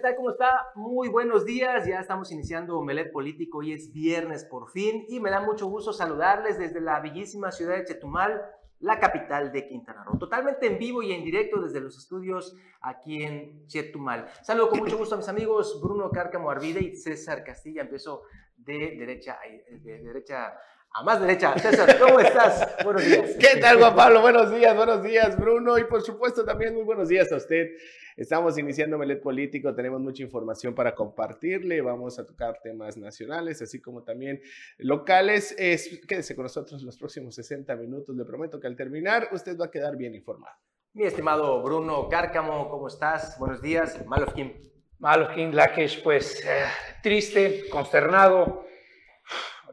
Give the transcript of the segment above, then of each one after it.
¿Qué tal? ¿Cómo está? Muy buenos días. Ya estamos iniciando Omelet Político. Hoy es viernes por fin y me da mucho gusto saludarles desde la bellísima ciudad de Chetumal, la capital de Quintana Roo. Totalmente en vivo y en directo desde los estudios aquí en Chetumal. Saludo con mucho gusto a mis amigos Bruno Cárcamo Arvide y César Castilla. Empiezo de derecha, de derecha a más derecha. César, ¿cómo estás? Buenos días. ¿Qué tal, Juan Pablo? Buenos días, buenos días, Bruno. Y por supuesto también muy buenos días a usted. Estamos iniciando Melet Político, tenemos mucha información para compartirle, vamos a tocar temas nacionales, así como también locales. Es, quédese con nosotros los próximos 60 minutos, le prometo que al terminar usted va a quedar bien informado. Mi estimado Bruno Cárcamo, ¿cómo estás? Buenos días, Malofkin. Malofkin, Lakesh, pues eh, triste, consternado,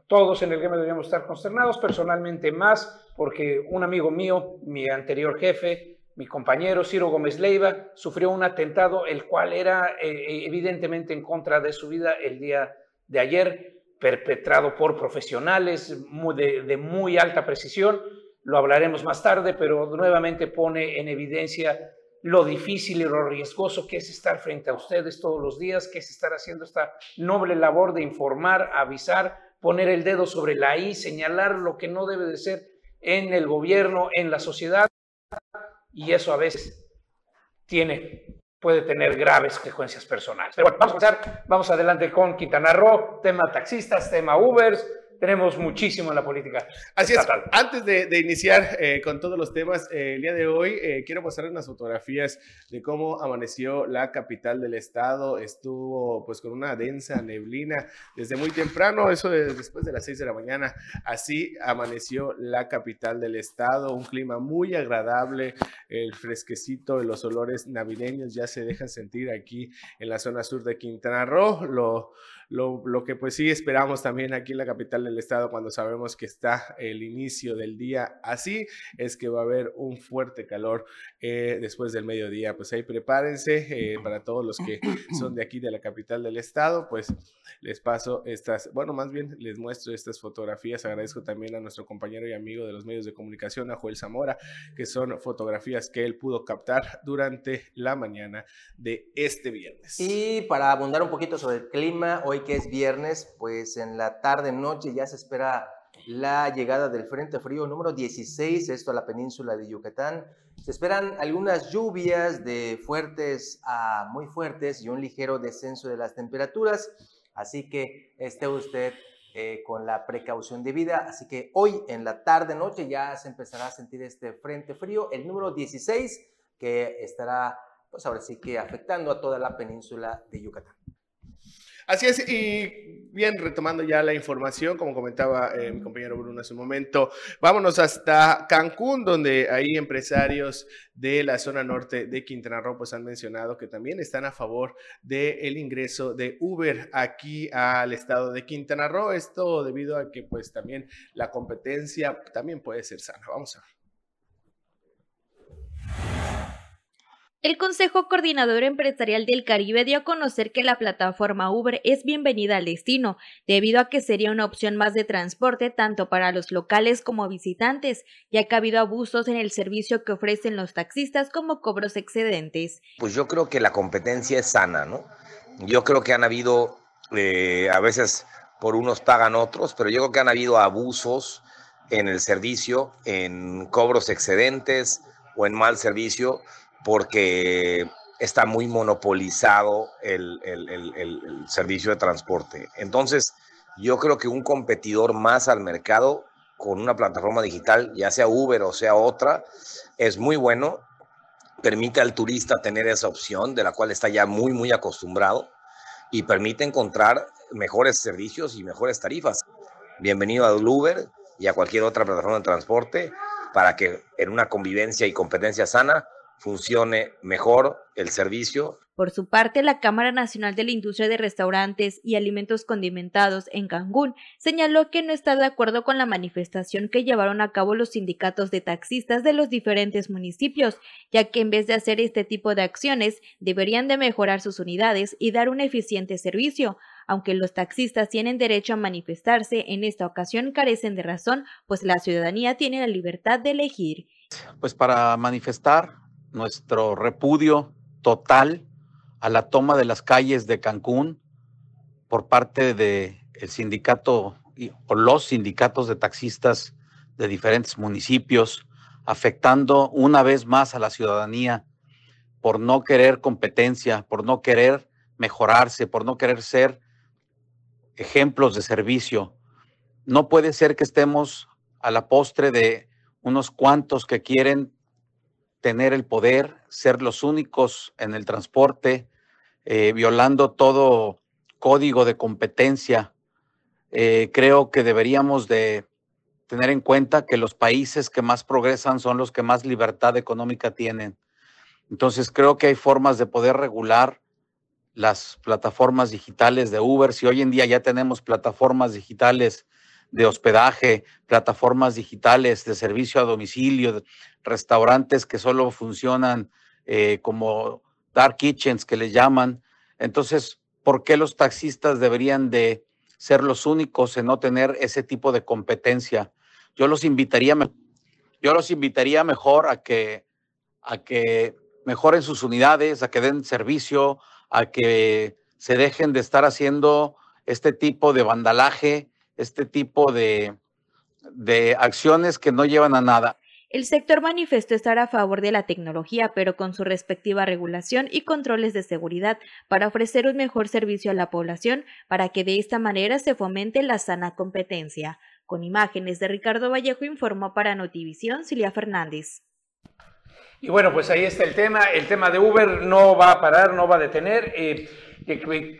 todos en el game deberíamos estar consternados, personalmente más, porque un amigo mío, mi anterior jefe, mi compañero Ciro Gómez Leiva, sufrió un atentado, el cual era eh, evidentemente en contra de su vida el día de ayer, perpetrado por profesionales de, de muy alta precisión. Lo hablaremos más tarde, pero nuevamente pone en evidencia lo difícil y lo riesgoso que es estar frente a ustedes todos los días, que es estar haciendo esta noble labor de informar, avisar, poner el dedo sobre la I, señalar lo que no debe de ser en el gobierno, en la sociedad, y eso a veces tiene, puede tener graves consecuencias personales. Pero bueno, vamos a empezar, vamos adelante con Quintana Roo, tema taxistas, tema Ubers, tenemos muchísimo en la política. Así es. Antes de, iniciar eh, con todos los temas, eh, el día de hoy eh, quiero mostrar unas fotografías de cómo amaneció la capital del estado. Estuvo pues con una densa neblina desde muy temprano, eso después de las 6 de la mañana. Así amaneció la capital del estado. Un clima muy agradable, el fresquecito, los olores navideños ya se dejan sentir aquí en la zona sur de Quintana Roo. Lo, lo, lo, que pues sí esperamos también aquí en la capital del estado cuando sabemos que está el inicio del día así, es que va a haber un fuerte calor eh, después del mediodía. Pues ahí prepárense eh, para todos los que son de aquí de la capital del estado, pues les paso estas, bueno, más bien les muestro estas fotografías. Agradezco también a nuestro compañero y amigo de los medios de comunicación, a Joel Zamora, que son fotografías que él pudo captar durante la mañana de este viernes. Y para abundar un poquito sobre el clima, hoy que es viernes, pues en la tarde, noche ya se espera la llegada del Frente Frío número 16, esto a la península de Yucatán. Se esperan algunas lluvias de fuertes a muy fuertes y un ligero descenso de las temperaturas, así que esté usted eh, con la precaución debida. Así que hoy en la tarde, noche ya se empezará a sentir este Frente Frío, el número 16, que estará, pues ahora sí que afectando a toda la península de Yucatán. Así es, y bien, retomando ya la información, como comentaba eh, mi compañero Bruno hace un momento, vámonos hasta Cancún, donde hay empresarios de la zona norte de Quintana Roo pues han mencionado que también están a favor del ingreso de Uber aquí al estado de Quintana Roo. Esto debido a que pues también la competencia también puede ser sana. Vamos a ver. El Consejo Coordinador Empresarial del Caribe dio a conocer que la plataforma Uber es bienvenida al destino, debido a que sería una opción más de transporte tanto para los locales como visitantes, ya que ha habido abusos en el servicio que ofrecen los taxistas como cobros excedentes. Pues yo creo que la competencia es sana, ¿no? Yo creo que han habido, eh, a veces por unos pagan otros, pero yo creo que han habido abusos en el servicio, en cobros excedentes o en mal servicio porque está muy monopolizado el, servicio de transporte. Entonces, yo creo que un competidor más al mercado con una plataforma digital, ya sea Uber o sea otra, es muy bueno, permite al turista tener esa opción de la cual está ya muy, muy acostumbrado y permite encontrar mejores servicios y mejores tarifas. Bienvenido a Uber y a cualquier otra plataforma de transporte para que en una convivencia y competencia sana funcione mejor el servicio. Por su parte, la Cámara Nacional de la Industria de Restaurantes y Alimentos Condimentados en Cancún señaló que no está de acuerdo con la manifestación que llevaron a cabo los sindicatos de taxistas de los diferentes municipios, ya que en vez de hacer este tipo de acciones, deberían de mejorar sus unidades y dar un eficiente servicio. Aunque los taxistas tienen derecho a manifestarse, en esta ocasión carecen de razón, pues la ciudadanía tiene la libertad de elegir. Pues para manifestar nuestro repudio total a la toma de las calles de Cancún por parte del el sindicato o los sindicatos de taxistas de diferentes municipios, afectando una vez más a la ciudadanía por no querer competencia, por no querer mejorarse, por no querer ser ejemplos de servicio. No puede ser que estemos a la postre de unos cuantos que quieren tener el poder, ser los únicos en el transporte, eh, violando todo código de competencia. Eh, creo que deberíamos de tener en cuenta que los países que más progresan son los que más libertad económica tienen. Entonces creo que hay formas de poder regular las plataformas digitales de Uber. Si hoy en día ya tenemos plataformas digitales de hospedaje, plataformas digitales de servicio a domicilio, restaurantes que solo funcionan eh, como dark kitchens que le llaman. Entonces, ¿por qué los taxistas deberían de ser los únicos en no tener ese tipo de competencia? Yo los invitaría, yo los invitaría mejor a que, a que mejoren sus unidades, a que den servicio, a que se dejen de estar haciendo este tipo de vandalaje, este tipo de, de acciones que no llevan a nada. El sector manifestó estar a favor de la tecnología, pero con su respectiva regulación y controles de seguridad para ofrecer un mejor servicio a la población para que de esta manera se fomente la sana competencia. Con imágenes de Ricardo Vallejo informó para Notivisión Cilia Fernández. Y bueno, pues ahí está el tema. El tema de Uber no va a parar, no va a detener. Eh,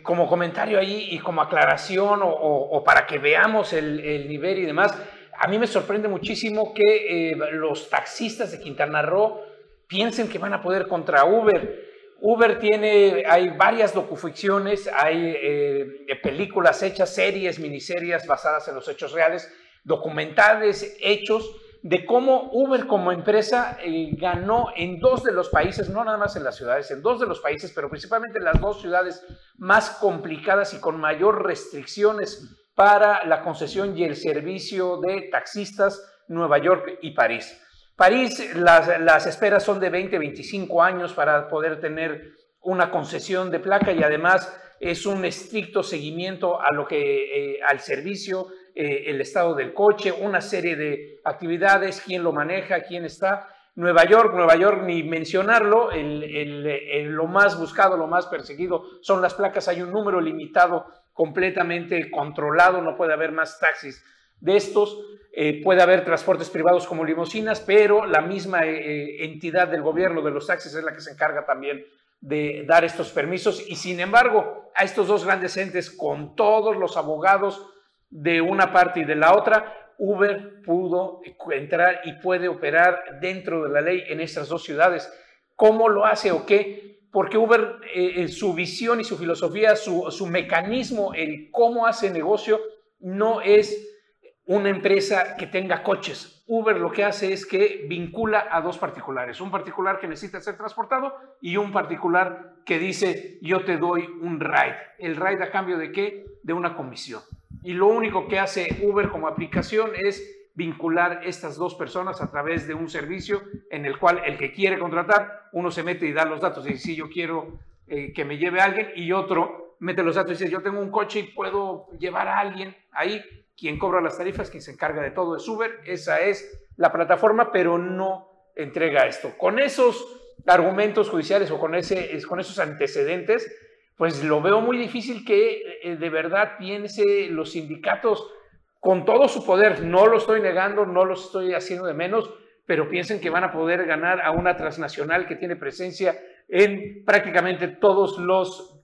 como comentario ahí y como aclaración o, para que veamos el nivel y demás, a mí me sorprende muchísimo que eh, los taxistas de Quintana Roo piensen que van a poder contra Uber. Uber tiene, hay varias docuficciones, hay eh, películas hechas, series, miniseries basadas en los hechos reales, documentales, hechos de cómo Uber como empresa eh, ganó en dos de los países, no nada más en las ciudades, en dos de los países, pero principalmente en las dos ciudades más complicadas y con mayor restricciones para la concesión y el servicio de taxistas Nueva York y París. París, las, esperas son de 20, 25 años para poder tener una concesión de placa y además es un estricto seguimiento a lo que, eh, al servicio, eh, el estado del coche, una serie de actividades, quién lo maneja, quién está. Nueva York, Nueva York, ni mencionarlo, lo más buscado, lo más perseguido son las placas, hay un número limitado completamente controlado, no puede haber más taxis de estos, eh, puede haber transportes privados como limusinas, pero la misma eh, eh, entidad del gobierno de los taxis es la que se encarga también de dar estos permisos. Y sin embargo a estos dos grandes entes con todos los abogados de una parte y de la otra, Uber pudo entrar y puede operar dentro de la ley en estas dos ciudades. ¿Cómo lo hace o qué? porque Uber, eh, su visión y su filosofía, su, mecanismo, el cómo hace negocio, no es una empresa que tenga coches. Uber lo que hace es que vincula a dos particulares, un particular que necesita ser transportado y un particular que dice yo te doy un ride. ¿El ride a cambio de qué? De una comisión. Y lo único que hace Uber como aplicación es vincular estas dos personas a través de un servicio en el cual el que quiere contratar, uno se mete y da los datos y dice, sí, yo quiero eh, que me lleve a alguien, y otro mete los datos y dice, yo tengo un coche y puedo llevar a alguien ahí. Quien cobra las tarifas, quien se encarga de todo es Uber, esa es la plataforma, pero no entrega esto. Con esos argumentos judiciales o con esos antecedentes, pues lo veo muy difícil que eh, de verdad piense los sindicatos con todo su poder. No lo estoy negando, no lo estoy haciendo de menos, pero piensen que van a poder ganar a una transnacional que tiene presencia en prácticamente todos los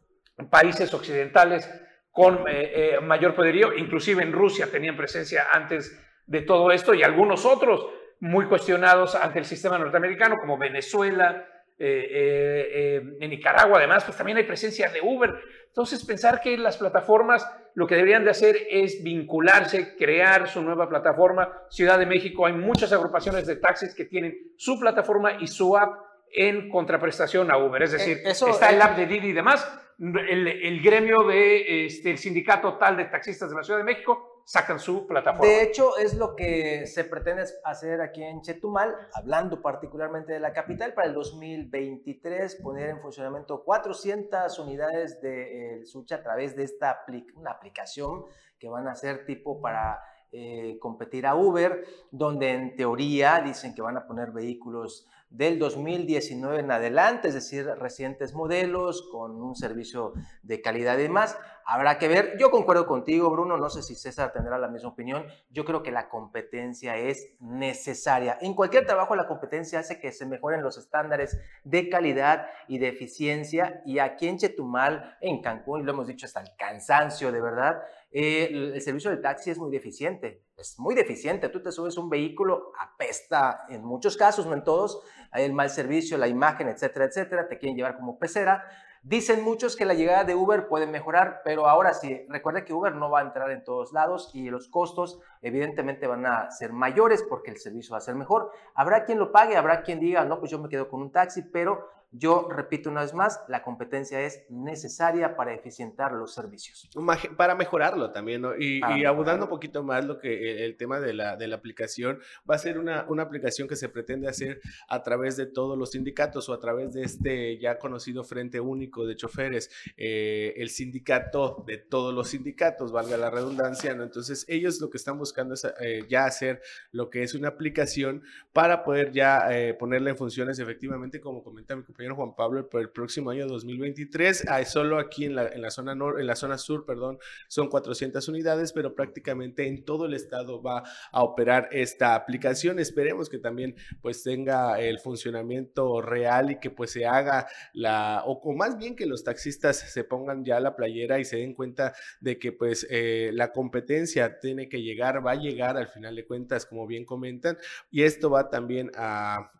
países occidentales con eh, eh, mayor poderío, inclusive en Rusia tenían presencia antes de todo esto y algunos otros muy cuestionados ante el sistema norteamericano como Venezuela, eh, en Nicaragua además, pues también hay presencia de Uber. Entonces pensar que las plataformas lo que deberían de hacer es vincularse, crear su nueva plataforma. Ciudad de México hay muchas agrupaciones de taxis que tienen su plataforma y su app en contraprestación a Uber. Es eh, decir, está el app de Didi y demás. El, gremio del de, este, sindicato tal de taxistas de la Ciudad de México sacan su plataforma. De hecho, es lo que se pretende hacer aquí en Chetumal, hablando particularmente de la capital, para el 2023 poner en funcionamiento 400 unidades de eh, Sucha a través de esta una aplicación que van a ser tipo para eh, competir a Uber, donde en teoría dicen que van a poner vehículos del 2019 en adelante, es decir, recientes modelos con un servicio de calidad y demás. Habrá que ver, yo concuerdo contigo, Bruno, no sé si César tendrá la misma opinión, yo creo que la competencia es necesaria. En cualquier trabajo la competencia hace que se mejoren los estándares de calidad y de eficiencia y aquí en Chetumal, en Cancún, lo hemos dicho hasta el cansancio, de verdad, eh, el servicio de taxi es muy deficiente, es muy deficiente. Tú te subes un vehículo, apesta en muchos casos, no en todos, hay el mal servicio, la imagen, etcétera, etcétera, te quieren llevar como pecera. Dicen muchos que la llegada de Uber puede mejorar, pero ahora sí, recuerda que Uber no va a entrar en todos lados y los costos evidentemente van a ser mayores porque el servicio va a ser mejor. Habrá quien lo pague, habrá quien diga, no, pues yo me quedo con un taxi, pero yo repito una vez más, la competencia es necesaria para eficientar los servicios. Para mejorarlo también, ¿no? Y, abundando un poquito más lo que e, el, tema de la, de la, aplicación, va a ser una, una, aplicación que se pretende hacer a través de todos los sindicatos o a través de este ya conocido Frente Único de Choferes, eh, el sindicato de todos los sindicatos, valga la redundancia, ¿no? Entonces ellos lo que están buscando es eh, ya hacer lo que es una aplicación para poder ya eh, ponerla en funciones efectivamente, como comenta mi compañero Juan Pablo, por el próximo año 2023. Hay solo aquí en la, zona nor, en la zona sur, perdón, son 400 unidades, pero prácticamente en todo el estado va a operar esta aplicación. Esperemos que también pues tenga el funcionamiento real y que pues se haga la, o, más bien que los taxistas se pongan ya la playera y se den cuenta de que pues eh, la competencia tiene que llegar, va a llegar al final de cuentas, como bien comentan, y esto va también a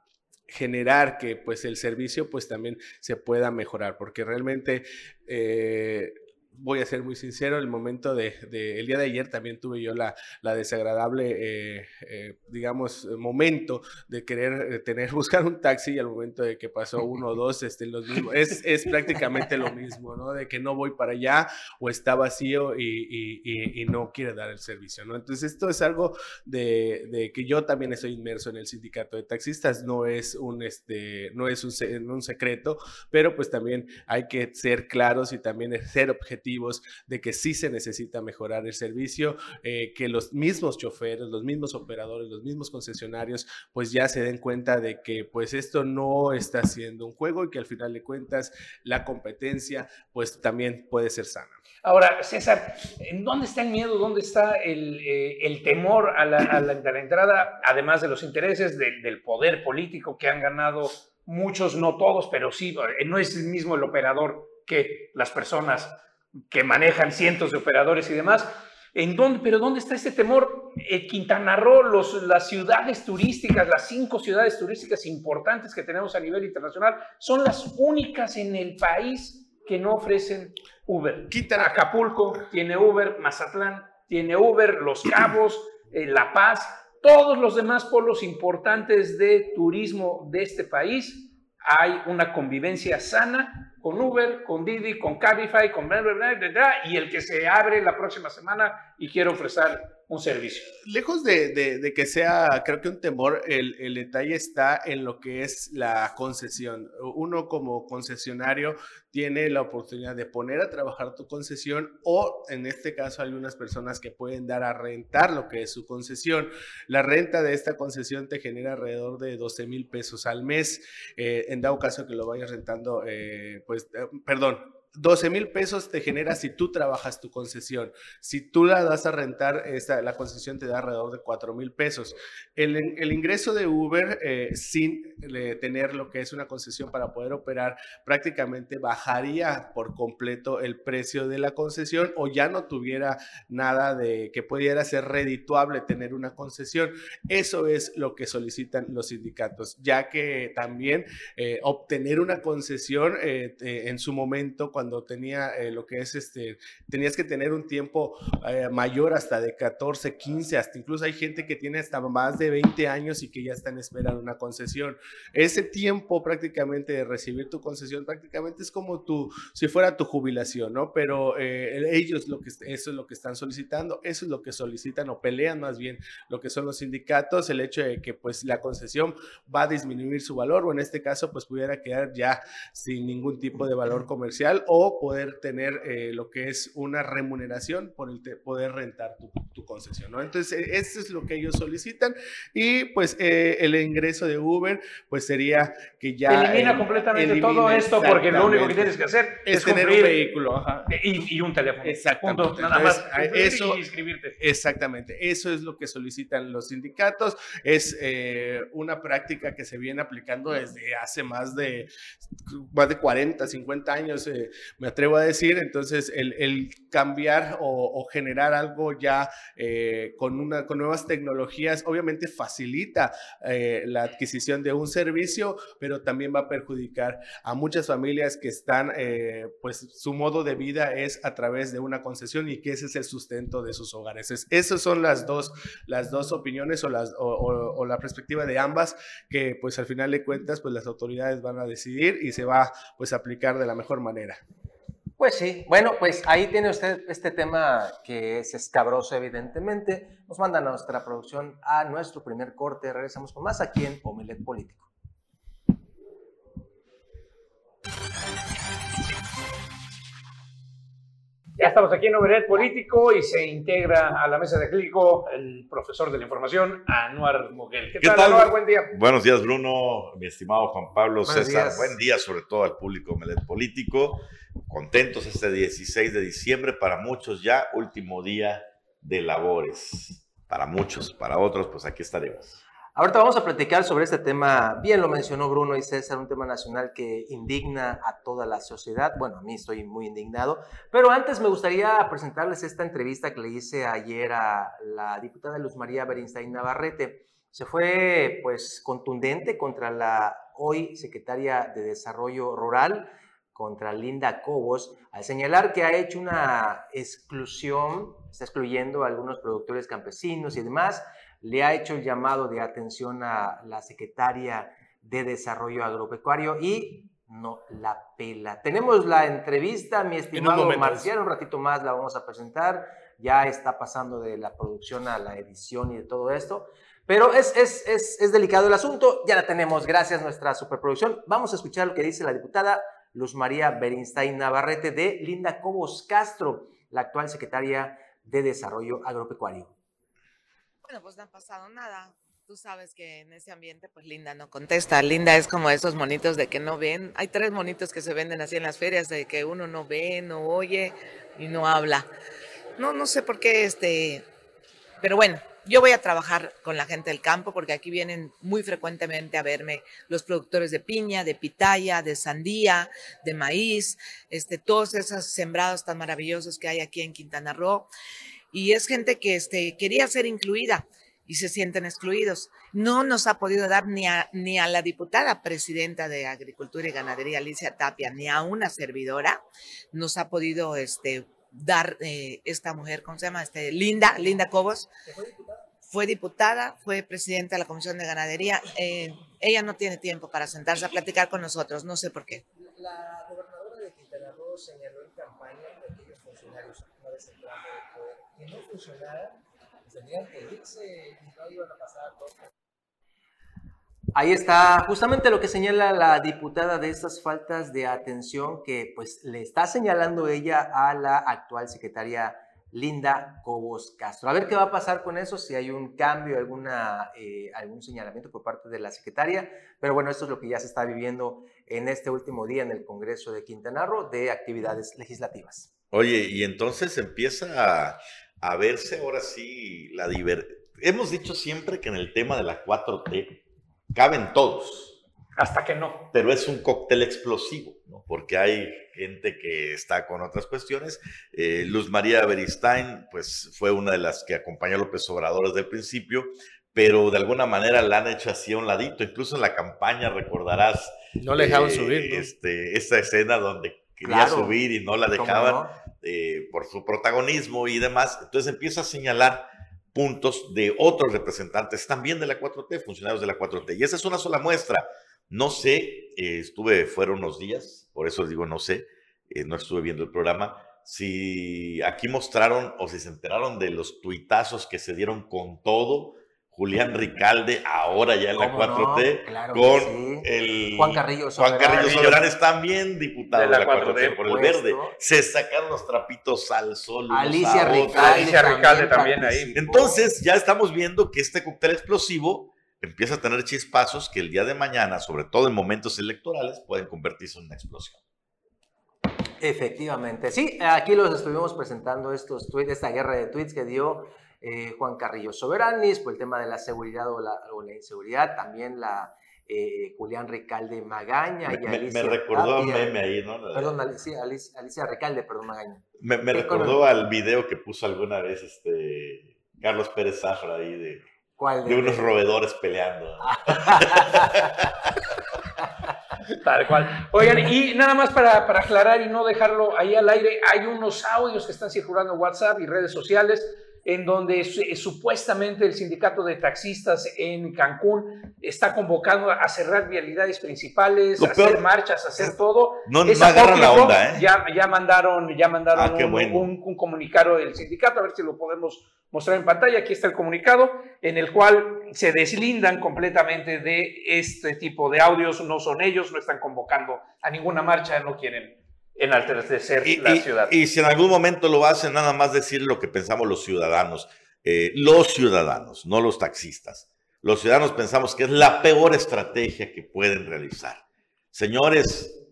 generar que pues el servicio pues también se pueda mejorar, porque realmente eh, voy a ser muy sincero, el momento de, el día de ayer también tuve yo la, la desagradable, eh, eh, digamos, momento de querer eh, tener, buscar un taxi y al momento de que pasó uno o dos, este, los mismos, es, es prácticamente lo mismo, ¿no? De que no voy para allá o está vacío y, y, y, no quiere dar el servicio, ¿no? Entonces esto es algo de, de, que yo también estoy inmerso en el sindicato de taxistas, no es un, este, no es un, un secreto, pero pues también hay que ser claros y también ser objetivos de que sí se necesita mejorar el servicio, eh, que los mismos choferes, los mismos operadores, los mismos concesionarios, pues ya se den cuenta de que pues esto no está siendo un juego y que al final de cuentas la competencia pues también puede ser sana. Ahora, César, ¿en dónde está el miedo? ¿Dónde está el, eh, temor a la, entrada, además de los intereses del poder político que han ganado muchos, no todos, pero sí, eh, no es el mismo el operador que las personas que manejan cientos de operadores y demás. ¿En dónde, pero ¿dónde está ese temor? Eh, Quintana Roo, los, las ciudades turísticas, las cinco ciudades turísticas importantes que tenemos a nivel internacional, son las únicas en el país que no ofrecen Uber. Quintana. Acapulco tiene Uber, Mazatlán tiene Uber, Los Cabos, eh, La Paz, todos los demás polos importantes de turismo de este país, hay una convivencia sana con Uber, con Didi, con Cabify, con y el que se abre la próxima semana y quiere ofrecer un servicio. Lejos de, que sea, creo que un temor, el, el, detalle está en lo que es la concesión. Uno como concesionario tiene la oportunidad de poner a trabajar tu concesión o en este caso hay unas personas que pueden dar a rentar lo que es su concesión. La renta de esta concesión te genera alrededor de 12 mil pesos al mes. Eh, en dado caso que lo vayas rentando, eh, pues, eh, perdón, 12 mil pesos te genera si tú trabajas tu concesión. Si tú la das a rentar, esta, la concesión te da alrededor de 4 mil pesos. El, ingreso de Uber eh, sin tener lo que es una concesión para poder operar prácticamente bajaría por completo el precio de la concesión o ya no tuviera nada de que pudiera ser redituable tener una concesión. Eso es lo que solicitan los sindicatos, ya que también eh, obtener una concesión eh, en su momento, cuando cuando tenía eh, lo que es este, tenías que tener un tiempo eh, mayor hasta de 14, 15, hasta incluso hay gente que tiene hasta más de 20 años y que ya están esperando una concesión. Ese tiempo prácticamente de recibir tu concesión prácticamente es como tu, si fuera tu jubilación, ¿no? Pero eh, ellos lo que, eso es lo que están solicitando, eso es lo que solicitan o pelean más bien lo que son los sindicatos, el hecho de que pues la concesión va a disminuir su valor o en este caso pues pudiera quedar ya sin ningún tipo de valor comercial o poder tener eh, lo que es una remuneración por el poder rentar tu, concesión, ¿no? Entonces, e, eso es lo que ellos solicitan y pues eh, el ingreso de Uber pues sería que ya... Elimina completamente todo esto porque lo único que tienes que hacer es, tener un vehículo Y, un teléfono. Exactamente. nada más. Eso, inscribirte. Exactamente. Eso es lo que solicitan los sindicatos. Es eh, una práctica que se viene aplicando desde hace más de, más de 40, 50 años, eh, me atrevo a decir. Entonces, el, cambiar o, generar algo ya eh, con, una, con nuevas tecnologías, obviamente facilita la adquisición de un servicio, pero también va a perjudicar a muchas familias que están, pues su modo de vida es a través de una concesión y que ese es el sustento de sus hogares. esas son las dos, las dos opiniones o, las, o, la perspectiva de ambas que pues al final de cuentas pues las autoridades van a decidir y se va pues a aplicar de la mejor manera. Pues sí, bueno, pues ahí tiene usted este tema que es escabroso evidentemente. Nos manda nuestra producción a nuestro primer corte. Regresamos con más aquí en Omelet Político. Ya estamos aquí en Overhead Político y se integra a la mesa de clínico el profesor de la información, Anuar Moguel. ¿Qué, tal, Anuar? Buen día. Buenos días, Bruno, mi estimado Juan Pablo, César. Buen día, sobre todo al público Omelet Político. Contentos este 16 de diciembre, para muchos ya último día de labores. Para muchos, para otros, pues aquí estaremos. Ahorita vamos a platicar sobre este tema, bien lo mencionó Bruno y César, un tema nacional que indigna a toda la sociedad. Bueno, a mí estoy muy indignado, pero antes me gustaría presentarles esta entrevista que le hice ayer a la diputada Luz María Berinstein Navarrete. Se fue pues contundente contra la hoy secretaria de Desarrollo Rural, contra Linda Cobos, al señalar que ha hecho una exclusión, está excluyendo a algunos productores campesinos y demás le ha hecho el llamado de atención a la secretaria de Desarrollo Agropecuario y no la pela. Tenemos la entrevista, mi estimado Marcial, un ratito más la vamos a presentar, ya está pasando de la producción a la edición y de todo esto, pero es, es, es, es delicado el asunto, ya la tenemos, gracias a nuestra superproducción. Vamos a escuchar lo que dice la diputada Luz María Berinstein Navarrete de Linda Cobos Castro, la actual secretaria de Desarrollo Agropecuario. Bueno, pues no ha pasado nada. Tú sabes que en ese ambiente, pues Linda no contesta. Linda es como esos monitos de que no ven. Hay tres monitos que se venden así en las ferias, de que uno no ve, no oye y no habla. No, no sé por qué, este, pero bueno, yo voy a trabajar con la gente del campo porque aquí vienen muy frecuentemente a verme los productores de piña, de pitaya, de sandía, de maíz, este, todos esos sembrados tan maravillosos que hay aquí en Quintana Roo y es gente que este, quería ser incluida y se sienten excluidos. No nos ha podido dar ni a, ni a la diputada presidenta de Agricultura y Ganadería, Alicia Tapia, ni a una servidora, nos ha podido este, dar eh, esta mujer, ¿cómo se llama? Este, Linda, Linda Cobos. Fue diputada? Fue presidenta de la Comisión de Ganadería. Eh, ella no tiene tiempo para sentarse a platicar con nosotros, no sé por qué. La gobernadora de Quintana Roo señaló en campaña que aquellos funcionarios no no que irse y a pasar Ahí está justamente lo que señala la diputada de estas faltas de atención que pues le está señalando ella a la actual secretaria Linda Cobos Castro. A ver qué va a pasar con eso, si hay un cambio, alguna, eh, algún señalamiento por parte de la secretaria. Pero bueno, esto es lo que ya se está viviendo en este último día en el Congreso de Quintana Roo de actividades legislativas. Oye, y entonces empieza a, verse ahora sí la diversidad. Hemos dicho siempre que en el tema de la 4T caben todos. Hasta que no. Pero es un cóctel explosivo, ¿no? Porque hay gente que está con otras cuestiones. Eh, Luz María Beristain, pues fue una de las que acompañó a López Obrador desde el principio, pero de alguna manera la han hecho así a un ladito. Incluso en la campaña recordarás. No le dejaban subir. Este, esta escena donde quería subir y no la dejaban eh, por su protagonismo y demás. Entonces empieza a señalar puntos de otros representantes también de la 4T, funcionarios de la 4T. Y esa es una sola muestra. No sé, eh, estuve fuera unos días, por eso digo no sé, eh, no estuve viendo el programa, si aquí mostraron o si se enteraron de los tuitazos que se dieron con todo Julián Ricalde, ahora ya en la 4T, con el Juan Carrillo Juan Carrillo Soberanes, también diputado de la, 4T, por el verde. Se sacaron los trapitos al sol. Alicia Ricalde, Alicia Ricalde también, ahí. Entonces ya estamos viendo que este cóctel explosivo empieza a tener chispazos que el día de mañana, sobre todo en momentos electorales, pueden convertirse en una explosión. Efectivamente, sí, aquí los estuvimos presentando estos tweets, esta guerra de tweets que dio eh, Juan Carrillo Soberanis, por el tema de la seguridad o la, inseguridad, también la eh, Julián Recalde Magaña me, y Alicia. Me, recordó a meme ahí, ¿no? Perdón, Alicia, Alicia, Recalde, perdón, Magaña. Me, recordó al video que puso alguna vez este Carlos Pérez Zafra ahí de, de, unos roedores peleando. Tal cual. Oigan, y nada más para, para, aclarar y no dejarlo ahí al aire, hay unos audios que están circulando en WhatsApp y redes sociales en donde eh, supuestamente el sindicato de taxistas en Cancún está convocando a cerrar vialidades principales, a hacer marchas, a hacer todo. No, no agarran la onda, ¿eh? Ya, ya mandaron, ya mandaron ah, un, comunicado del sindicato, a ver si lo podemos mostrar en pantalla. Aquí está el comunicado, en el cual se deslindan completamente de este tipo de audios. No son ellos, no están convocando a ninguna marcha, no quieren enaltecer y, la ciudad. Y, si en algún momento lo hacen, nada más decir lo que pensamos los ciudadanos. Eh, los ciudadanos, no los taxistas. Los ciudadanos pensamos que es la peor estrategia que pueden realizar. Señores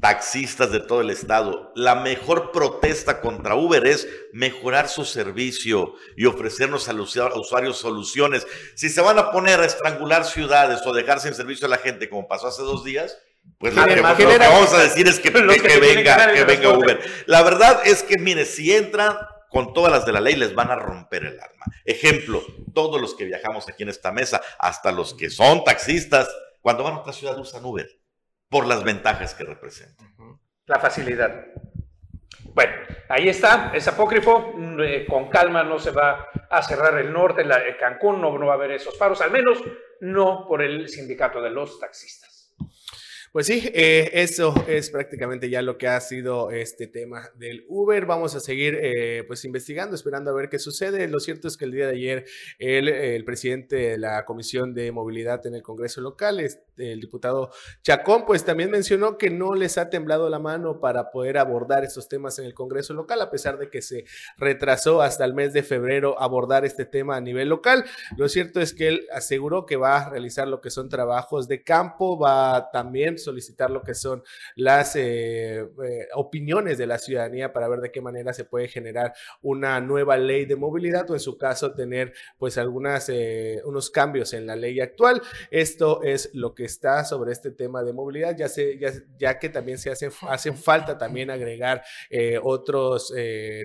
taxistas de todo el estado, la mejor protesta contra Uber es mejorar su servicio y ofrecernos a los usuarios soluciones. Si se van a poner a estrangular ciudades o dejar sin servicio a la gente como pasó hace dos días, pues lo que, vamos a decir es que, venga, que venga Uber. La verdad es que, mire, si entran con todas las de la ley, les van a romper el arma. Ejemplo, todos los que viajamos aquí en esta mesa, hasta los que son taxistas, cuando van a otra ciudad usan Uber, por las ventajas que representan. La facilidad. Bueno, ahí está, es apócrifo, mm, eh, con calma no se va a cerrar el norte, la, Cancún no, no va a haber esos paros, al menos no por el sindicato de los taxistas. Pues sí, eh, eso es prácticamente ya lo que ha sido este tema del Uber. Vamos a seguir eh, pues investigando, esperando a ver qué sucede. Lo cierto es que el día de ayer el, presidente de la Comisión de Movilidad en el Congreso local, el diputado Chacón, pues también mencionó que no les ha temblado la mano para poder abordar estos temas en el Congreso local, a pesar de que se retrasó hasta el mes de febrero abordar este tema a nivel local. Lo cierto es que él aseguró que va a realizar lo que son trabajos de campo, va también solicitar lo que son las eh, eh, opiniones de la ciudadanía para ver de qué manera se puede generar una nueva ley de movilidad o en su caso tener pues algunas eh, unos cambios en la ley actual. Esto es lo que está sobre este tema de movilidad, ya, se, ya, que también se hace, hacen falta también agregar otros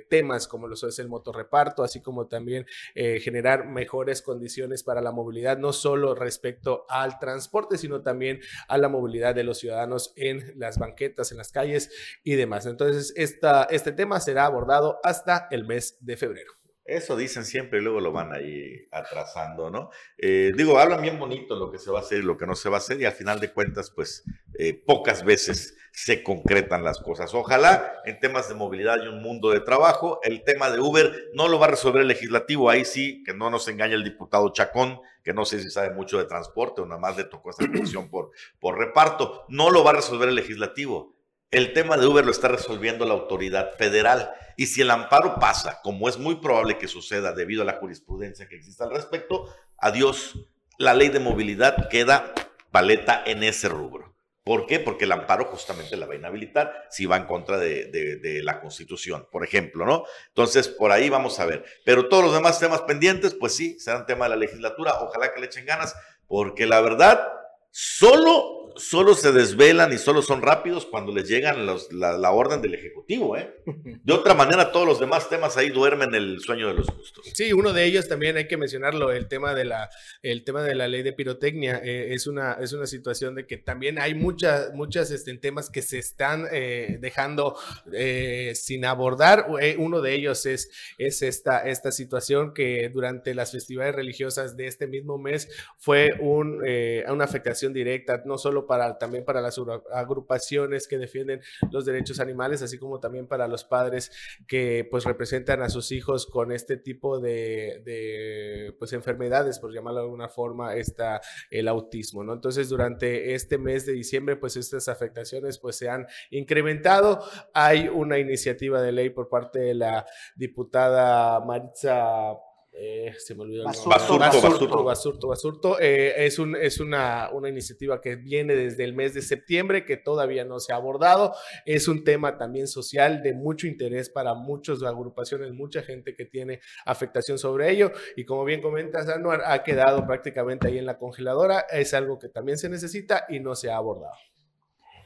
temas como lo es el motorreparto, así como también generar mejores condiciones para la movilidad, no solo respecto al transporte, sino también a la movilidad de los ciudadanos en las banquetas, en las calles y demás. Entonces, esta, este tema será abordado hasta el mes de febrero. Eso dicen siempre y luego lo van ahí atrasando, ¿no? Eh, digo, hablan bien bonito lo que se va a hacer y lo que no se va a hacer y al final de cuentas, pues eh, pocas veces se concretan las cosas. Ojalá en temas de movilidad y un mundo de trabajo, el tema de Uber no lo va a resolver el legislativo, ahí sí, que no nos engañe el diputado Chacón, que no sé si sabe mucho de transporte o nada más le tocó esta comisión por, por reparto, no lo va a resolver el legislativo. El tema de Uber lo está resolviendo la autoridad federal. Y si el amparo pasa, como es muy probable que suceda debido a la jurisprudencia que existe al respecto, adiós, la ley de movilidad queda paleta en ese rubro. ¿Por qué? Porque el amparo justamente la va a inhabilitar si va en contra de, la Constitución, por ejemplo, ¿no? Entonces, por ahí vamos a ver. Pero todos los demás temas pendientes, pues sí, serán tema de la legislatura. Ojalá que le echen ganas, porque la verdad, solo solo se desvelan y solo son rápidos cuando les llegan la, orden del Ejecutivo. ¿eh? De otra manera, todos los demás temas ahí duermen el sueño de los justos. Sí, uno de ellos también hay que mencionarlo, el tema de la, el tema de la ley de pirotecnia. Eh, es, una, es una situación de que también hay muchas, muchas este, temas que se están eh, dejando eh, sin abordar. uno de ellos es, es esta, esta situación que durante las festividades religiosas de este mismo mes fue un, una afectación directa, no solo para, también para las agrupaciones que defienden los derechos animales, así como también para los padres que pues representan a sus hijos con este tipo de, pues enfermedades, por llamarlo de alguna forma, está el autismo, ¿no? Entonces, durante este mes de diciembre, pues estas afectaciones pues se han incrementado. Hay una iniciativa de ley por parte de la diputada Maritza eh, se me olvidó Basurto, Basurto, Basurto, Basurto, eh, es, un, es una, una, iniciativa que viene desde el mes de septiembre, que todavía no se ha abordado. Es un tema también social de mucho interés para muchas agrupaciones, mucha gente que tiene afectación sobre ello. Y como bien comentas, Anuar, ha quedado prácticamente ahí en la congeladora. Es algo que también se necesita y no se ha abordado.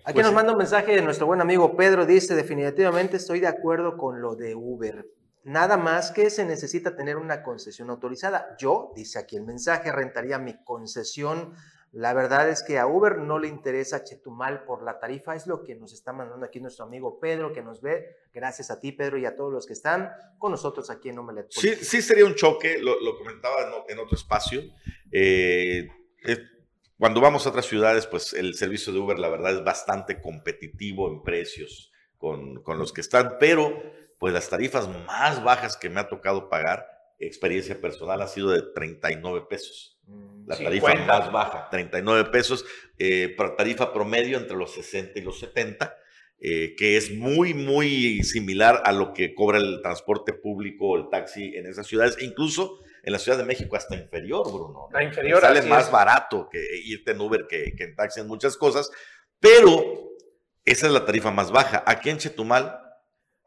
Aquí pues nos manda un mensaje de nuestro buen amigo Pedro, dice, definitivamente estoy de acuerdo con lo de Uber Nada más que se necesita tener una concesión autorizada. Yo, dice aquí el mensaje, rentaría mi concesión. La verdad es que a Uber no le interesa Chetumal por la tarifa, es lo que nos está mandando aquí nuestro amigo Pedro, que nos ve. Gracias a ti, Pedro, y a todos los que están con nosotros aquí en Omelet. Sí, sí sería un choque, lo, comentaba en, otro espacio. Eh, cuando vamos a otras ciudades, pues el servicio de Uber, la verdad, es bastante competitivo en precios con, con los que están, pero pues las tarifas más bajas que me ha tocado pagar, experiencia personal, ha sido de 39 pesos. La mm, tarifa más baja, 39 pesos, eh, tarifa promedio entre los 60 y los 70, eh, que es muy, muy similar a lo que cobra el transporte público o el taxi en esas ciudades, e incluso en la Ciudad de México hasta inferior, Bruno. La inferior. Sale más barato que irte en Uber que, que en taxi en muchas cosas, pero esa es la tarifa más baja. Aquí en Chetumal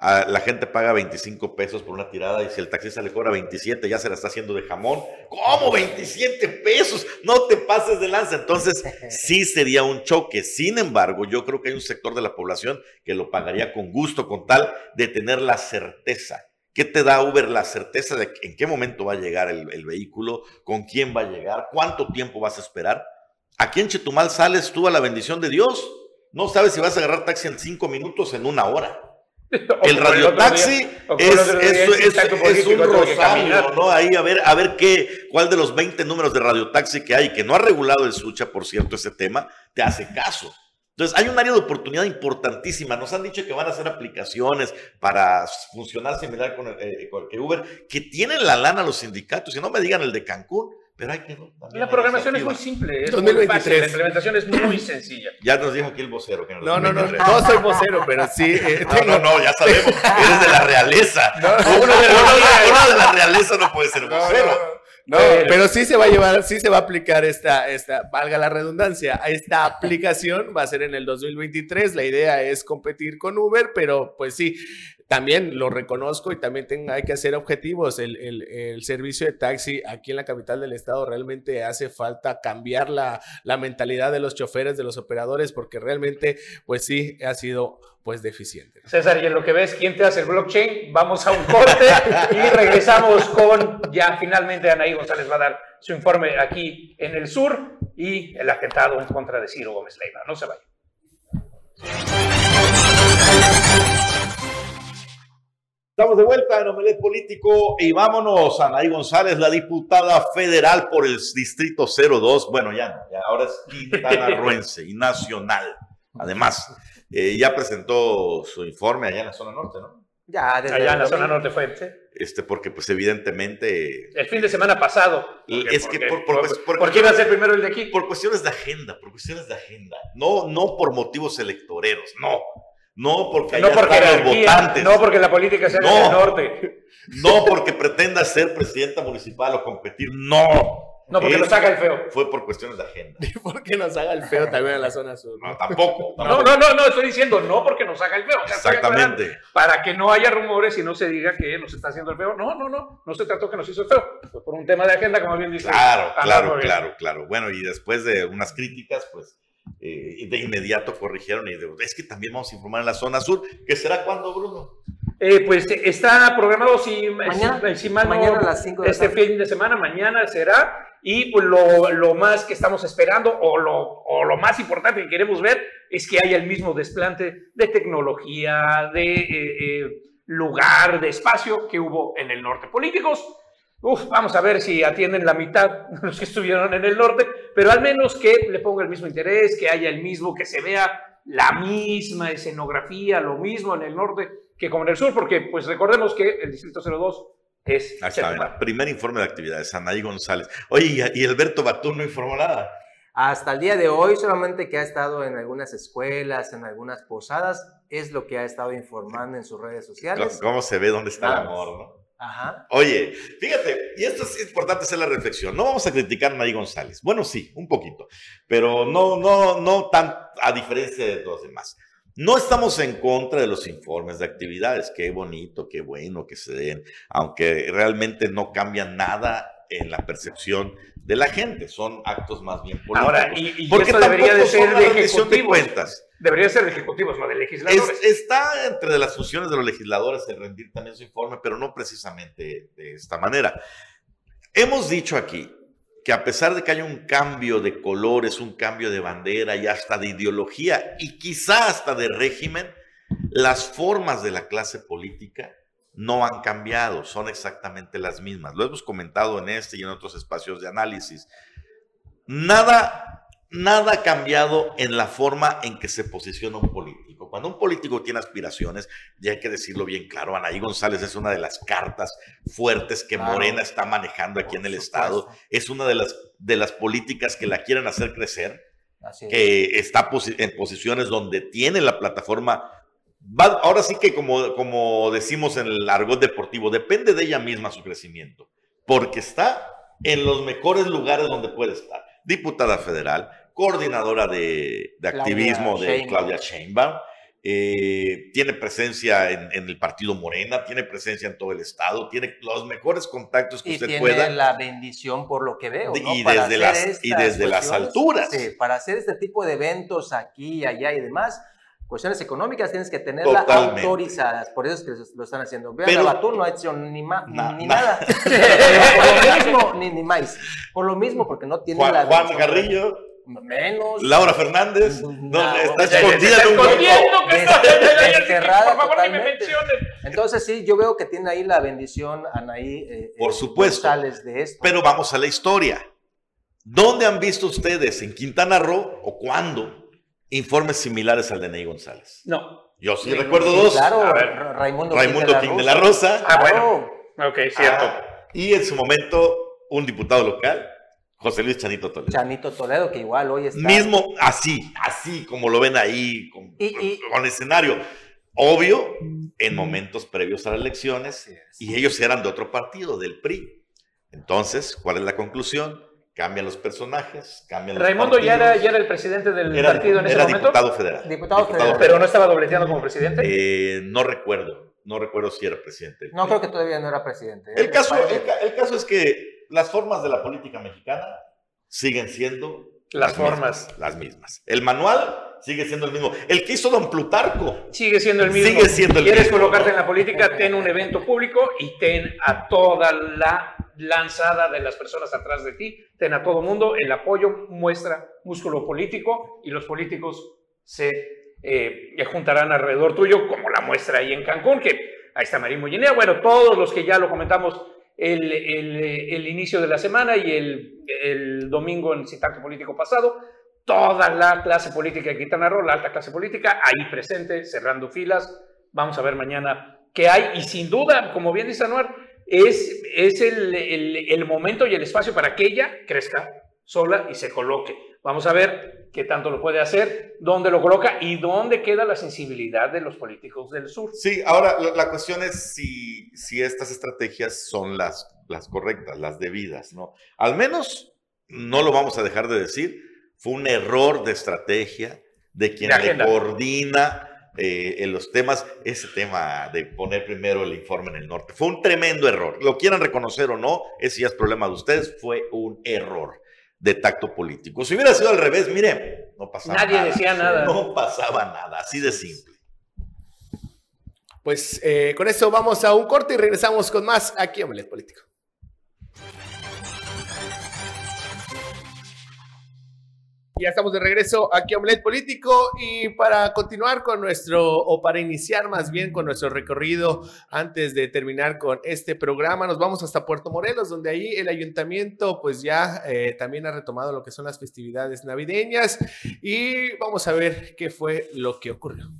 la gente paga 25 pesos por una tirada y si el taxista le cobra 27 ya se la está haciendo de jamón. ¿Cómo 27 pesos? No te pases de lanza. Entonces sí sería un choque. Sin embargo, yo creo que hay un sector de la población que lo pagaría con gusto, con tal de tener la certeza. ¿Qué te da Uber la certeza de en qué momento va a llegar el, el vehículo? ¿Con quién va a llegar? ¿Cuánto tiempo vas a esperar? Aquí en Chetumal sales tú a la bendición de Dios. No sabes si vas a agarrar taxi en cinco minutos, en una hora. El radiotaxi es, un rosario, ¿no? Ahí a ver, a ver qué, cuál de los 20 números de radiotaxi que hay, que no ha regulado el Sucha, por cierto, ese tema, te hace caso. Entonces, hay un área de oportunidad importantísima. Nos han dicho que van a hacer aplicaciones para funcionar similar con, eh, con Uber, que tienen la lana los sindicatos. Y no me digan el de Cancún, pero hay que... La programación es muy simple, es muy fácil, la implementación es muy sencilla. Ya nos dijo aquí el vocero. Que no, no, no, no soy vocero, pero sí... Eh, no, no, no, ya sabemos, eres de la realeza. uno, de, la realeza no puede ser vocero. No, pero sí se va a llevar, sí se va a aplicar esta, esta, valga la redundancia, esta aplicación va a ser en el 2023. La idea es competir con Uber, pero pues sí, también lo reconozco y también hay que hacer objetivos. El, el, servicio de taxi aquí en la capital del estado realmente hace falta cambiar la, la, mentalidad de los choferes, de los operadores, porque realmente, pues sí, ha sido pues deficiente. César, y en lo que ves, ¿quién te hace el blockchain? Vamos a un corte y regresamos con, ya finalmente Anaí González va a dar su informe aquí en el sur y el atentado en contra de Ciro Gómez Leiva. No se vaya. Estamos de vuelta en Omelet Político y vámonos, Anaí González, la diputada federal por el Distrito 02. Bueno, ya no, ya ahora es Quintana Ruense y nacional. Además, eh, ya presentó su informe allá en la zona norte, ¿no? Ya, desde allá en la zona norte fue. Este, porque pues evidentemente... El fin de semana pasado. Es que por, por, qué iba a ser primero el de aquí? Por cuestiones de agenda, por cuestiones de agenda. No, no por motivos electoreros, no. No porque no porque los votantes. No porque la política sea no, del norte. No porque pretenda ser presidenta municipal o competir. No. No, porque nos haga el feo. Fue por cuestiones de agenda. ¿Y por qué nos haga el feo también en la zona sur? No, tampoco, No, no, no, no, estoy diciendo no porque nos haga el feo. Exactamente. Para que no haya rumores y no se diga que nos está haciendo el feo. No, no, no, no se trató que nos hizo el feo. Fue por un tema de agenda, como bien dice. Claro, claro, claro, claro. Bueno, y después de unas críticas, pues eh, de inmediato corrigieron y de, es que también vamos a informar en la zona sur, que será cuando, Bruno. Eh, pues está programado, si, Mañana, si, si mal no- mañana a las cinco de la este tarde. fin de semana, mañana será. Y pues lo, lo más que estamos esperando, o lo, o lo más importante que queremos ver, es que haya el mismo desplante de tecnología, de eh, eh, lugar, de espacio que hubo en el norte. Políticos, uf, vamos a ver si atienden la mitad de los que estuvieron en el norte, pero al menos que le ponga el mismo interés, que haya el mismo, que se vea la misma escenografía, lo mismo en el norte que como en el sur, porque pues recordemos que el Distrito 02 es Ahí está, mira, primer informe de actividades, Anaí González. Oye, y, Alberto Batún no informó nada. Hasta el día de hoy, solamente que ha estado en algunas escuelas, en algunas posadas, es lo que ha estado informando en sus redes ¿Cómo, sociales. cómo se ve dónde está el Nada amor, no? Ajá. Oye, fíjate, y esto es importante hacer la reflexión. No vamos a criticar a Anaí González. Bueno, sí, un poquito, pero no, no, no tan a diferencia de los demás. No estamos en contra de los informes de actividades. Qué bonito, qué bueno que se den, aunque realmente no cambian nada en la percepción de la gente. Son actos más bien políticos. Ahora, y, y Porque esto debería de ser de de cuentas. Debería ser ejecutivos, no de Es- legisladores. está entre las funciones de los legisladores el rendir también su informe, pero no precisamente de esta manera. Hemos dicho aquí que a pesar de que haya un cambio de colores, un cambio de bandera y hasta de ideología y quizá hasta de régimen, las formas de la clase política no han cambiado, son exactamente las mismas. Lo hemos comentado en este y en otros espacios de análisis. Nada, nada ha cambiado en la forma en que se posiciona un político. Cuando un político tiene aspiraciones, y hay que decirlo bien claro, Anaí González es una de las cartas fuertes que Claro. Morena está manejando aquí en el supuesto. Estado. Es una de las, de las políticas que la quieren hacer crecer Así es. que está posi- en posiciones donde tiene la plataforma. va- ahora sí que como, como decimos en el argot deportivo, depende de ella misma su crecimiento, porque está en los mejores lugares donde puede estar. Diputada federal, coordinadora de, de Claudia activismo de Sheinbaum. Claudia Sheinbaum, eh, tiene presencia en, en el partido Morena, tiene presencia en todo el estado, tiene los mejores contactos que y usted tiene pueda. la bendición por lo que veo. De- ¿no? y Para desde las- y desde las alturas. sí, para hacer este tipo de eventos aquí, allá y demás, cuestiones económicas tienes que tenerlas Totalmente. autorizadas. Por eso es que lo están haciendo. Vean, Pero- a Batún no ha hecho ni, ma- Na- ni na- nada. por lo mismo, ni, ni más. Por lo mismo, porque no tiene Juan, la Juan bendición. Menos. Laura Fernández, No, no, está escondida en un está escondiendo, grupo. que Des- está- desterrada Por favor, ni me totalmente. mencionen. Entonces sí, yo veo que tiene ahí la bendición Anaí eh, Por eh, supuesto. González de esto. Pero vamos a la historia. ¿Dónde han visto ustedes en Quintana Roo o cuándo informes similares al de Ney González? No. Yo sí Sí, recuerdo sí, dos. Claro, A ver. Ra- Raimundo, Raimundo King de la Rosa. Ah, Claro. Ok, cierto. Ah, y en su momento un diputado local, José Luis Chanito Toledo. Chanito Toledo, que igual hoy está. Mismo, así, así como lo ven ahí, con, Y- y- con escenario. Obvio, en momentos previos a las elecciones, y ellos eran de otro partido, del PRI. Entonces, ¿cuál es la conclusión? Cambian los personajes, cambian los Raimundo ya era, ya era el presidente del Era- partido en ese era momento, diputado federal. Diputado federal. pero no estaba dobleteando como presidente. Eh, no recuerdo, no recuerdo si era presidente. No, creo que todavía no era presidente. ¿eh? Caso, el caso es que las formas de la política mexicana siguen siendo Las formas. mismas, las mismas. El manual sigue siendo el mismo. El que hizo don Plutarco. Sigue siendo el mismo. Sigue siendo el ¿Quieres mismo, colocarte ¿no? en la política? Ten un evento público y ten a toda la lanzada de las personas atrás de ti, ten a todo mundo, el apoyo muestra músculo político y los políticos se eh, juntarán alrededor tuyo, como la muestra ahí en Cancún, que ahí está Marín Mollinea, bueno, todos los que ya lo comentamos el, inicio de la semana y el, domingo en Citacto Político pasado, toda la clase política de Quintana Roo, la alta clase política, ahí presente, cerrando filas. Vamos a ver mañana qué hay. Y sin duda, como bien dice Anuar, es, es el- el momento y el espacio para que ella crezca sola y se coloque. Vamos a ver qué tanto lo puede hacer, dónde lo coloca y dónde queda la sensibilidad de los políticos del sur. Sí, ahora la, la cuestión es si, si estas estrategias son las, las correctas, las debidas, ¿no? Al menos, no lo vamos a dejar de decir, fue un error de estrategia de quien De le coordina eh, en los temas, ese tema de poner primero el informe en el norte. Fue un tremendo error. Lo quieran reconocer o no, ese ya es problema de ustedes, fue un error. De tacto político. Si hubiera sido al revés, mire, no pasaba Nadie nada. decía nada. No pasaba nada, así de simple. Pues eh, con eso vamos a un corte y regresamos con más aquí en Omelet Político. Ya estamos de regreso aquí a Omelet Político y para continuar con nuestro, o para iniciar más bien con nuestro recorrido antes de terminar con este programa, nos vamos hasta Puerto Morelos, donde ahí el ayuntamiento pues ya eh, también ha retomado lo que son las festividades navideñas y vamos a ver qué fue lo que ocurrió.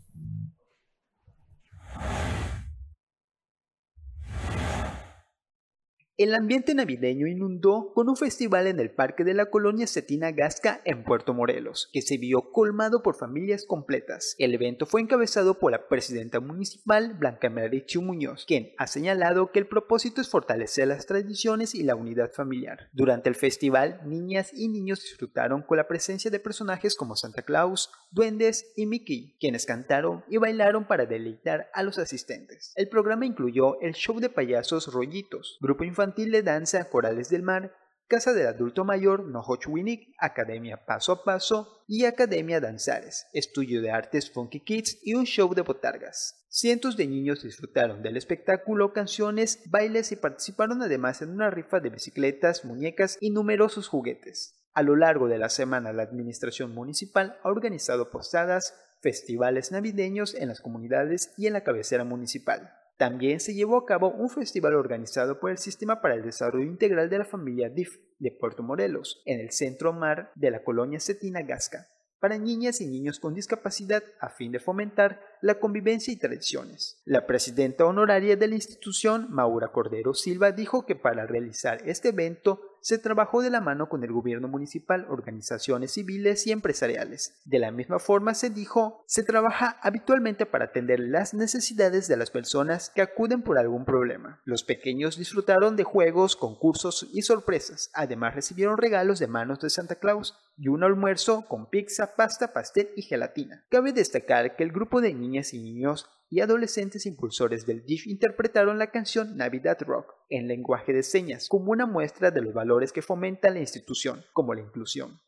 El ambiente navideño inundó con un festival en el Parque de la Colonia Cetina Gasca en Puerto Morelos, que se vio colmado por familias completas. El evento fue encabezado por la presidenta municipal Blanca Marichu Muñoz, quien ha señalado que el propósito es fortalecer las tradiciones y la unidad familiar. Durante el festival, niñas y niños disfrutaron con la presencia de personajes como Santa Claus, duendes y Mickey, quienes cantaron y bailaron para deleitar a los asistentes. El programa incluyó el show de payasos Rollitos, grupo infantil de danza Corales del Mar, Casa del Adulto Mayor Nohochwinik, Academia Paso a Paso y Academia Danzares, Estudio de Artes Funky Kids y un show de botargas. Cientos de niños disfrutaron del espectáculo, canciones, bailes y participaron además en una rifa de bicicletas, muñecas y numerosos juguetes. A lo largo de la semana, la administración municipal ha organizado posadas, festivales navideños en las comunidades y en la cabecera municipal. También se llevó a cabo un festival organizado por el Sistema para el Desarrollo Integral de la Familia DIF de Puerto Morelos, en el centro mar de la colonia Cetina Gasca, para niñas y niños con discapacidad a fin de fomentar la convivencia y tradiciones. La presidenta honoraria de la institución, Maura Cordero Silva, dijo que para realizar este evento se trabajó de la mano con el gobierno municipal, organizaciones civiles y empresariales. De la misma forma, se dijo, se trabaja habitualmente para atender las necesidades de las personas que acuden por algún problema. Los pequeños disfrutaron de juegos, concursos y sorpresas. Además, recibieron regalos de manos de Santa Claus y un almuerzo con pizza, pasta, pastel y gelatina. Cabe destacar que el grupo de niñas y niños y adolescentes impulsores del DIF interpretaron la canción Navidad Rock en lenguaje de señas como una muestra de los valores que fomenta la institución, como la inclusión.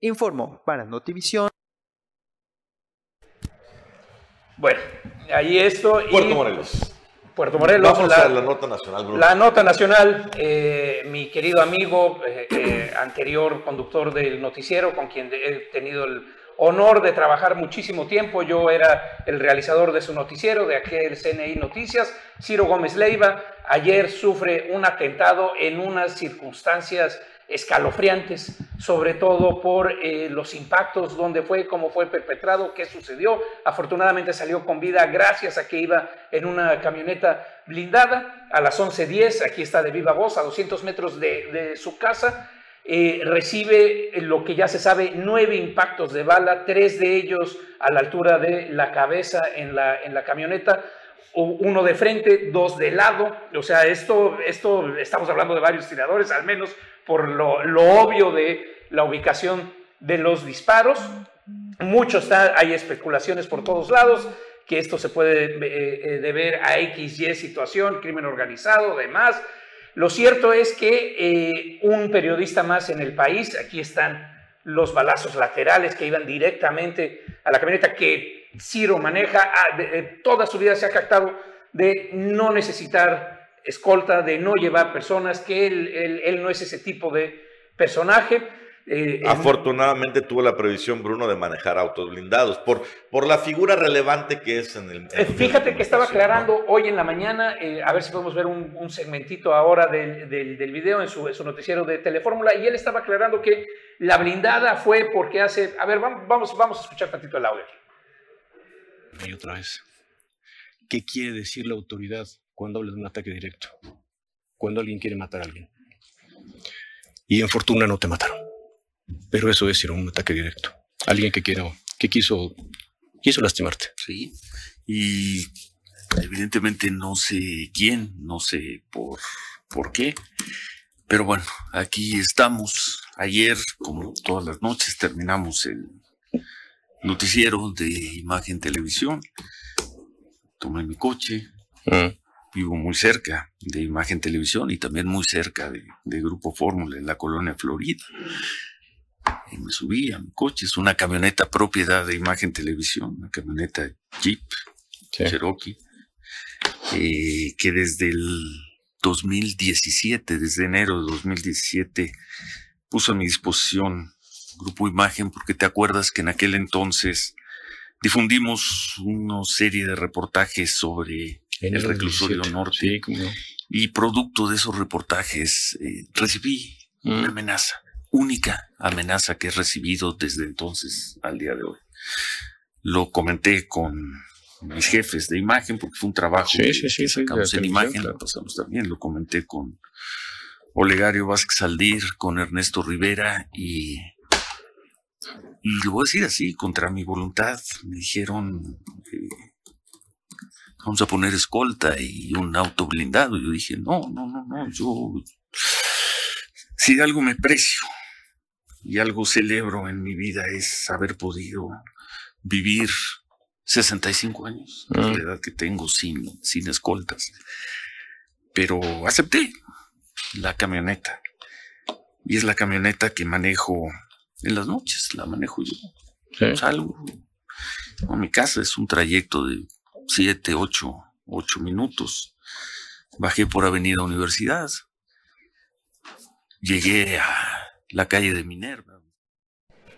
Informó para Notivisión. Bueno, ahí esto. y- Puerto Morelos. Puerto Morelos. Vamos la- a la nota nacional, Bruno. La nota nacional, eh, mi querido amigo, eh, eh, anterior conductor del noticiero, con quien he tenido el honor de trabajar muchísimo tiempo, yo era el realizador de su noticiero, de aquel CNI Noticias, Ciro Gómez Leiva, ayer sufre un atentado en unas circunstancias escalofriantes, sobre todo por eh, los impactos, dónde fue, cómo fue perpetrado, qué sucedió. Afortunadamente salió con vida gracias a que iba en una camioneta blindada a las 11.10, aquí está de viva voz, a 200 metros de, de su casa. Eh, recibe lo que ya se sabe, nueve impactos de bala, tres de ellos a la altura de la cabeza en la, en la camioneta, uno de frente, dos de lado. O sea, esto, esto estamos hablando de varios tiradores, al menos por lo, lo obvio de la ubicación de los disparos. Mucho está, hay especulaciones por todos lados que esto se puede eh, eh, deber a XY situación, crimen organizado, demás. Lo cierto es que eh, un periodista más en el país, aquí están los balazos laterales que iban directamente a la camioneta que Ciro maneja, ah, de toda su vida se ha captado de no necesitar escolta, de no llevar personas, que él no es ese tipo de personaje. Eh, es- Afortunadamente tuvo la previsión, Bruno, de manejar autos blindados por, por la figura relevante que es en el. en Eh, Fíjate que estaba aclarando hoy en la mañana, eh, a ver si podemos ver un, un segmentito ahora del, del, del video en su, en su noticiero de Telefórmula, y él estaba aclarando que la blindada fue porque hace... A ver, vam- vamos, vamos a escuchar tantito el audio. y otra vez. ¿Qué quiere decir la autoridad cuando habla de un ataque directo? Cuando alguien quiere matar a alguien. Y en fortuna no te mataron. Pero eso es ir a un ataque directo. Alguien que quiera, que quiso, quiso lastimarte. Sí. Y evidentemente no sé quién, no sé por, por qué. Pero bueno, aquí estamos. Ayer, como todas las noches, terminamos el noticiero de imagen televisión. Tomé mi coche, vivo muy cerca de Imagen Televisión y también muy cerca de, Grupo Fórmula en la colonia Florida. Y me subí a mi coche, es una camioneta propiedad de Imagen Televisión, una camioneta Jeep, Cherokee, eh, que desde el 2017, desde enero de 2017, puso a mi disposición Grupo Imagen, porque te acuerdas que en aquel entonces difundimos una serie de reportajes sobre el reclusorio norte. Y producto de esos reportajes eh, recibí una mm. amenaza, única amenaza que he recibido desde entonces al día de hoy. Lo comenté con mis jefes de imagen, porque fue un trabajo que, sacamos en imagen, lo pasamos también, lo comenté con Olegario Vázquez Aldir, con Ernesto Rivera y, y lo voy a decir así, contra mi voluntad, me dijeron, eh, vamos a poner escolta y un auto blindado. Yo dije, no, no, no, no, yo, si algo me precio y algo celebro en mi vida es haber podido vivir 65 años, la mm. edad que tengo sin, sin escoltas. Pero acepté la camioneta. Y es la camioneta que manejo en las noches, la manejo yo. Salgo. a mi casa es un trayecto de siete, ocho, ocho minutos. Bajé por Avenida Universidad. Llegué a la calle de Minerva.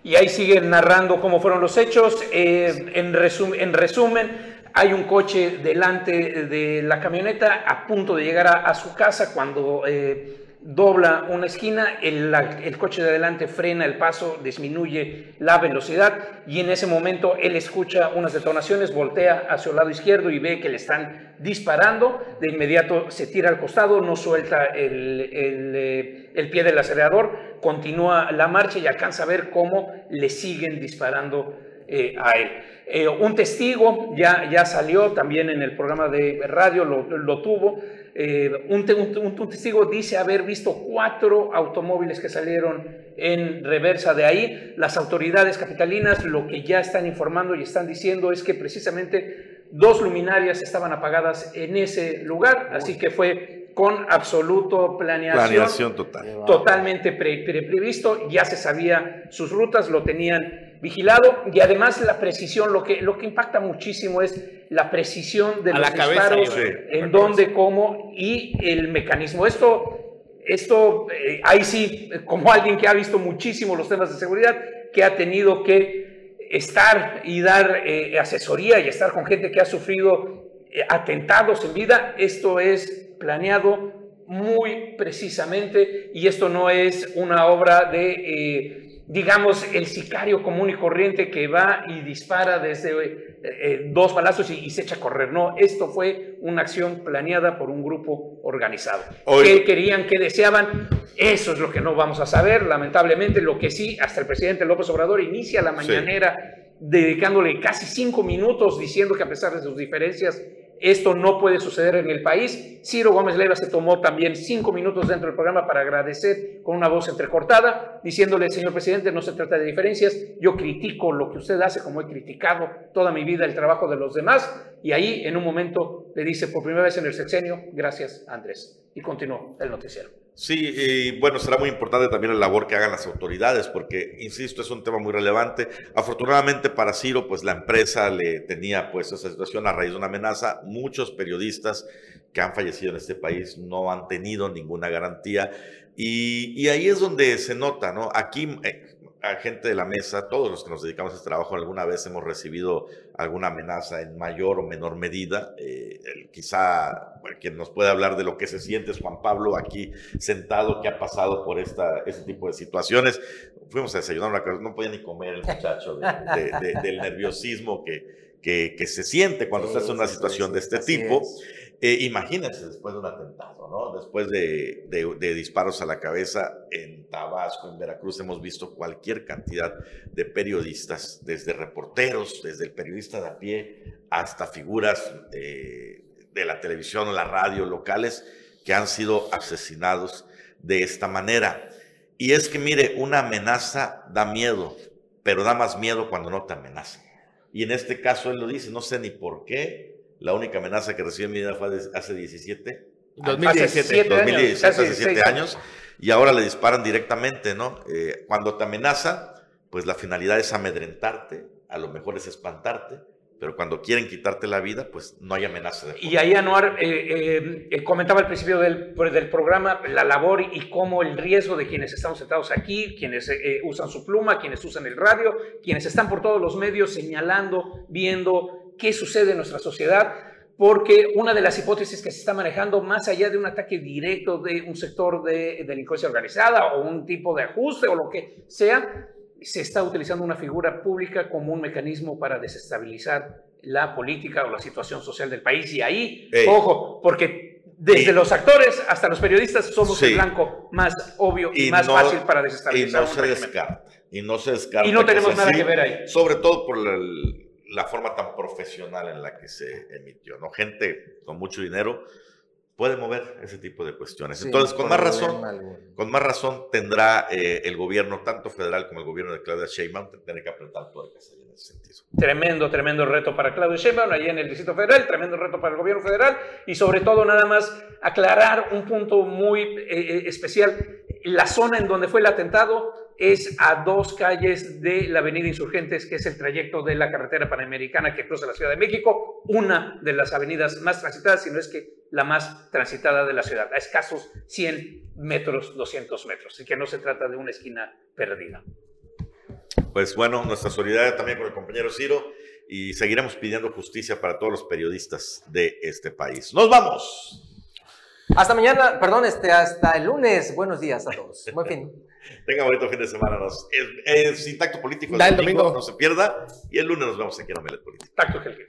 Y ahí siguen narrando cómo fueron los hechos. Eh, en, en resumen, hay un coche delante de la camioneta a punto de llegar a, su casa cuando... Eh, dobla una esquina, el, el, coche de adelante frena el paso, disminuye la velocidad y en ese momento él escucha unas detonaciones, voltea hacia el lado izquierdo y ve que le están disparando, de inmediato se tira al costado, no suelta el, el, eh, el pie del acelerador, continúa la marcha y alcanza a ver cómo le siguen disparando eh, a él. Eh, un testigo ya, ya salió también en el programa de radio, lo, lo tuvo, eh, un, testigo dice haber visto cuatro automóviles que salieron en reversa de ahí. Las autoridades capitalinas lo que ya están informando y están diciendo es que precisamente dos luminarias estaban apagadas en ese lugar, así que fue con absoluto planeación. Planeación total. Totalmente previsto, ya se sabía sus rutas, lo tenían vigilado y además la precisión, lo que, lo que impacta muchísimo es la precisión de los disparos, en dónde, cómo y el mecanismo. Esto, esto eh, ahí sí, como alguien que ha visto muchísimo los temas de seguridad, que ha tenido que estar y dar eh, asesoría y estar con gente que ha sufrido eh, atentados en vida, esto es planeado muy precisamente y esto no es una obra de digamos, el sicario común y corriente que va y dispara desde eh, eh, dos balazos y, se echa a correr. No, esto fue una acción planeada por un grupo organizado. ¿Qué querían, qué deseaban? Eso es lo que no vamos a saber, lamentablemente. Lo que sí, hasta el presidente López Obrador inicia la mañanera dedicándole casi cinco minutos diciendo que a pesar de sus diferencias, esto no puede suceder en el país. Ciro Gómez Leiva se tomó también cinco minutos dentro del programa para agradecer con una voz entrecortada, diciéndole, señor presidente, no se trata de diferencias, yo critico lo que usted hace como he criticado toda mi vida el trabajo de los demás. Y ahí en un momento le dice por primera vez en el sexenio, gracias Andrés. Y continuó el noticiero. Sí, y bueno, será muy importante también la labor que hagan las autoridades, porque, insisto, es un tema muy relevante. Afortunadamente para Ciro, pues la empresa le tenía pues esa situación a raíz de una amenaza. Muchos periodistas que han fallecido en este país no han tenido ninguna garantía. Y, ahí es donde se nota, ¿no? Aquí, eh, a gente de la mesa, todos los que nos dedicamos a este trabajo, alguna vez hemos recibido alguna amenaza en mayor o menor medida. Eh, quizá quien nos puede hablar de lo que se siente es Juan Pablo aquí sentado, que ha pasado por esta, este tipo de situaciones. Fuimos a desayunar, no podía ni comer el muchacho del nerviosismo que, que, que, se siente cuando estás en una situación de este tipo. Eh, imagínense después de un atentado, ¿no? Después de, disparos a la cabeza en Tabasco, en Veracruz, hemos visto cualquier cantidad de periodistas, desde reporteros, desde el periodista de a pie, hasta figuras de la televisión la radio locales que han sido asesinados de esta manera. Y es que, mire, una amenaza da miedo, pero da más miedo cuando no te amenaza. Y en este caso él lo dice, no sé ni por qué, La única amenaza que recibió en mi vida fue hace 17. 2017. 2017, hace 7 años. Y ahora le disparan directamente, ¿no? Eh, cuando te amenaza, pues la finalidad es amedrentarte, a lo mejor es espantarte, pero cuando quieren quitarte la vida, pues no hay amenaza. De y ahí Anuar eh, eh, comentaba al principio del, pues, del, programa la labor y cómo el riesgo de quienes estamos sentados aquí, quienes eh, usan su pluma, quienes usan el radio, quienes están por todos los medios señalando, viendo qué sucede en nuestra sociedad, porque una de las hipótesis que se está manejando, más allá de un ataque directo de un sector de delincuencia organizada o un tipo de ajuste o lo que sea, se está utilizando una figura pública como un mecanismo para desestabilizar la política o la situación social del país. Y ahí, ojo, porque desde los actores hasta los periodistas somos el blanco más obvio y, más fácil para desestabilizar. Y no se descarta. Y no se descarta. Y no tenemos nada que ver ahí. Sobre todo por la forma tan profesional en la que se emitió. ¿no? Gente con mucho dinero puede mover ese tipo de cuestiones. Entonces, con más razón, con más razón tendrá eh, el gobierno, tanto federal como el gobierno de Claudia Sheinbaum, tener que apretar tuercas en ese sentido. Tremendo, tremendo reto para Claudia Sheinbaum, allí en el Distrito Federal, tremendo reto para el gobierno federal y sobre todo nada más aclarar un punto muy eh, eh, especial. La zona en donde fue el atentado es a dos calles de la Avenida Insurgentes, que es el trayecto de la carretera panamericana que cruza la Ciudad de México, una de las avenidas más transitadas, si no es que la más transitada de la ciudad, a escasos 100 metros, 200 metros, y que no se trata de una esquina perdida. Pues bueno, nuestra solidaridad también con el compañero Ciro y seguiremos pidiendo justicia para todos los periodistas de este país. ¡Nos vamos! Hasta mañana, perdón, este, hasta el lunes. Buenos días a todos. Buen fin. Tenga bonito fin de semana. Nos, es, es, Político. El, domingo, No se pierda. Y el lunes nos vemos aquí en Omelet Político. Tacto, Helge.